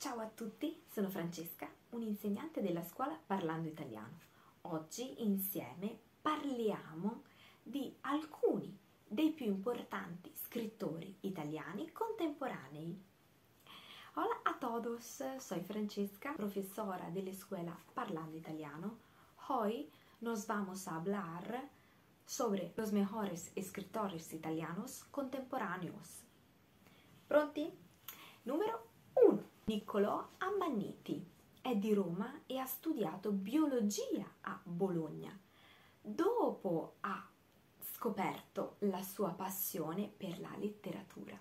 Ciao a tutti, sono Francesca, un'insegnante della scuola Parlando Italiano. Oggi insieme parliamo di alcuni dei più importanti scrittori italiani contemporanei. Hola a todos, soy Francesca, profesora de la Parlando Italiano. Hoy nos vamos a hablar sobre los mejores escritores italianos contemporáneos. Pronti? Numero 1. Niccolò Ammanniti è di Roma e ha studiato biologia a Bologna. Dopo ha scoperto la sua passione per la letteratura.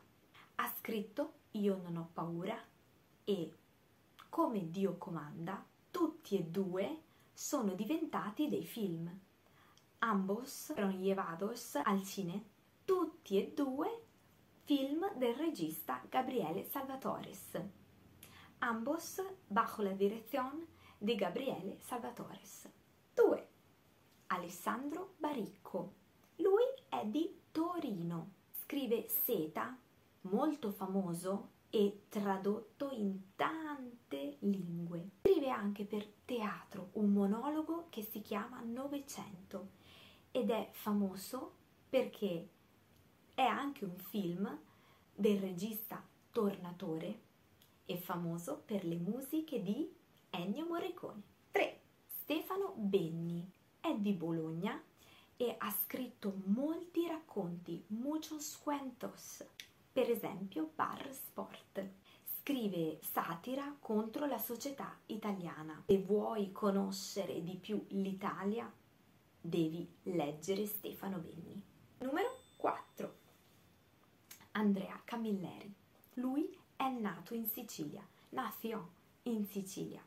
Ha scritto Io non ho paura e Come Dio comanda, tutti e due sono diventati dei film. Ambos fueron llevados al cine, tutti e due film del regista Gabriele Salvatores. Ambos bajo la direzione di Gabriele Salvatores. 2. Alessandro Baricco. Lui è di Torino. Scrive Seta, molto famoso e tradotto in tante lingue. Scrive anche per teatro un monologo che si chiama Novecento ed è famoso perché è anche un film del regista Tornatore e famoso per le musiche di Ennio Morricone. 3. Stefano Benni è di Bologna e ha scritto molti racconti, muchos cuentos, per esempio Bar Sport. Scrive satira contro la società italiana. Se vuoi conoscere di più l'Italia, devi leggere Stefano Benni. Numero 4. Andrea Camilleri. Lui è nato in Sicilia, nació in Sicilia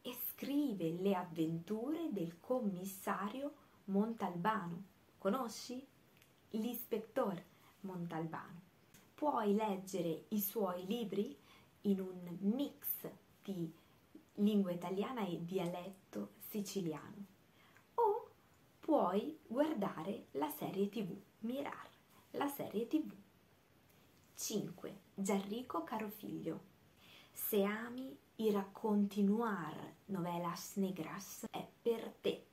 e scrive le avventure del commissario Montalbano. Conosci? L'ispettor Montalbano. Puoi leggere i suoi libri in un mix di lingua italiana e dialetto siciliano o puoi guardare la serie tv, mirar la serie tv. 5. Gianrico Carofiglio. Se ami i racconti noir, novelas negras, è per te.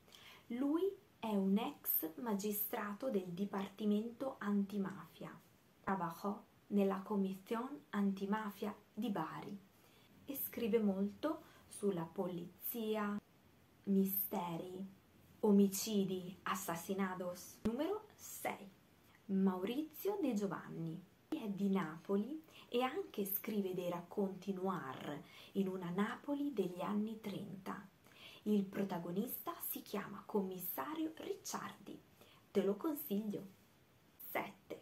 Lui è un ex magistrato del Dipartimento Antimafia. Trabajò nella Commissione Antimafia di Bari e scrive molto sulla polizia, misteri, omicidi, assassinados. Numero 6. Maurizio De Giovanni è di Napoli e anche scrive dei racconti noir in una Napoli degli anni 30. Il protagonista si chiama Commissario Ricciardi. Te lo consiglio. 7.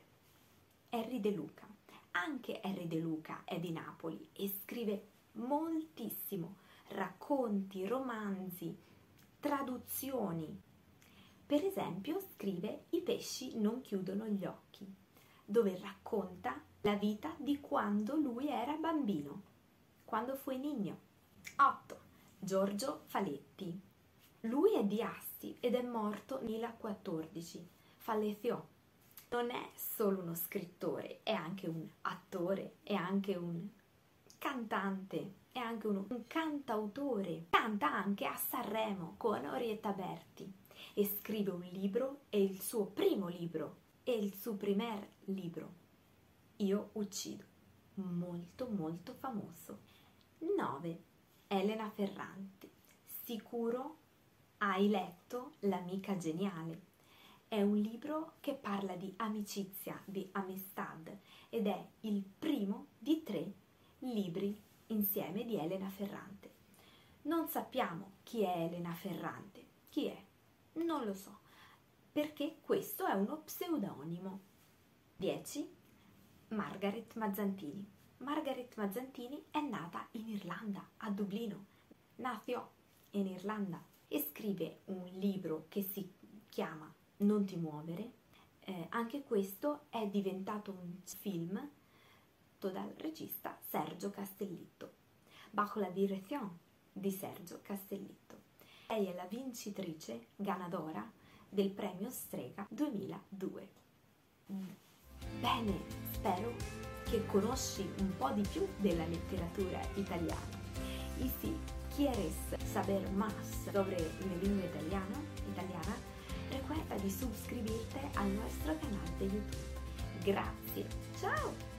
Harry De Luca. Anche Harry De Luca è di Napoli e scrive moltissimo racconti, romanzi, traduzioni. Per esempio scrive I pesci non chiudono gli occhi dove racconta la vita di quando lui era bambino, quando fu niño. 8. Giorgio Faletti. Lui è di Asti ed è morto nel 2014. Falleció. Non è solo uno scrittore, è anche un attore, è anche un cantante, è anche uno, un cantautore. Canta anche a Sanremo con Orietta Berti e scrive un libro, è il suo primo libro e il suo primer libro, Io uccido, molto molto famoso. 9. Elena Ferranti. Sicuro hai letto L'amica geniale. È un libro che parla di amicizia, di amistad ed è il primo di tre libri insieme di Elena Ferrante. Non sappiamo chi è Elena Ferrante. Chi è? Non lo so perché questo è uno pseudonimo. 10. Margaret Mazzantini. Margaret Mazzantini è nata in Irlanda, a Dublino. Nació in Irlanda e scrive un libro che si chiama Non ti muovere. Eh, anche questo è diventato un film dal regista Sergio Castellitto, bajo la direzione di Sergio Castellitto. Lei è la vincitrice ganadora del premio Strega 2002. Bene, spero que conosci un po' di più della letteratura italiana. Y si quieres saber más sobre la lengua italiana, italiana recuerda di suscribirte al nostro canale di YouTube. Grazie, ciao!